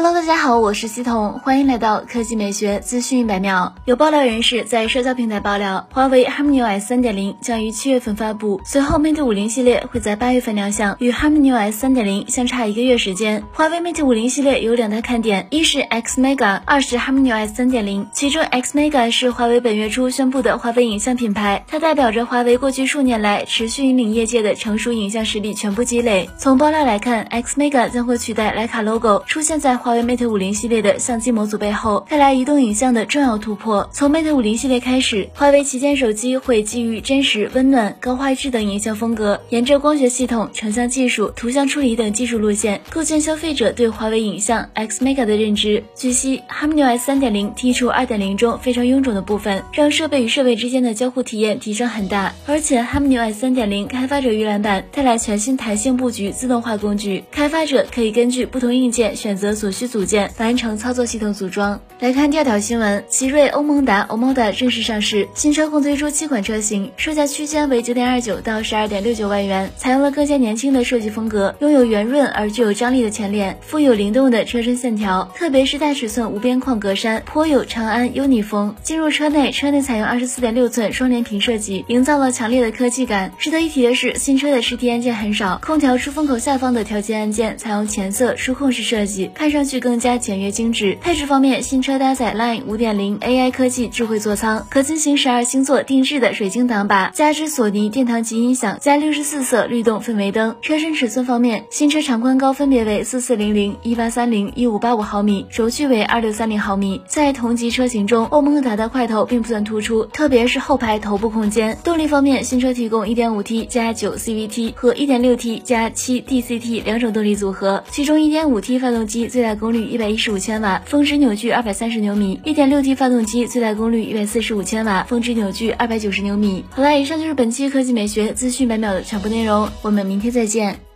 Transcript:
Hello，大家好，我是西彤，欢迎来到科技美学资讯一百秒。有爆料人士在社交平台爆料，华为 HarmonyOS 3.0将于七月份发布，随后 Mate 50系列会在八月份亮相，与 HarmonyOS 3.0相差一个月时间。华为 Mate 50系列有两大看点，一是 X Mega，二是 HarmonyOS 3.0。其中 X Mega 是华为本月初宣布的华为影像品牌，它代表着华为过去数年来持续引领业界的成熟影像实力全部积累。从爆料来看，X Mega 将会取代徕卡 logo 出现在。华华为 Mate 50系列的相机模组背后，带来移动影像的重要突破。从 Mate 50系列开始，华为旗舰手机会基于真实、温暖、高画质等影像风格，沿着光学系统、成像技术、图像处理等技术路线，构建消费者对华为影像 X Mega 的认知。据悉，HarmonyOS 3.0剔除2.0中非常臃肿的部分，让设备与设备之间的交互体验提升很大。而且，HarmonyOS 3.0开发者预览版带来全新弹性布局自动化工具，开发者可以根据不同硬件选择所。所需组件完成操作系统组装。来看第二条新闻，奇瑞欧盟达 Omoda 正式上市，新车共推出七款车型，售价区间为九点二九到十二点六九万元，采用了更加年轻的设计风格，拥有圆润而具有张力的前脸，富有灵动的车身线条，特别是大尺寸无边框格栅，颇有长安 UNI 风。进入车内，车内采用二十四点六寸双联屏设计，营造了强烈的科技感。值得一提的是，新车的实体按键很少，空调出风口下方的调节按键采用前色触控式设计，看上。上去更加简约精致。配置方面，新车搭载 Line 5.0 AI 科技智慧座舱，可进行十二星座定制的水晶挡把，加之索尼殿堂级音响加六十四色律动氛围灯。车身尺寸方面，新车长宽高分别为四四零零、一八三零、一五八五毫米，轴距为二六三零毫米。在同级车型中，欧盟达的块头并不算突出，特别是后排头部空间。动力方面，新车提供一点五 T 加九 CVT 和一点六 T 加七 DCT 两种动力组合，其中一点五 T 发动机最大大功率一百一十五千瓦，峰值扭矩二百三十牛米；一点六 T 发动机最大功率一百四十五千瓦，峰值扭矩二百九十牛米。好了，以上就是本期科技美学资讯百秒的全部内容，我们明天再见。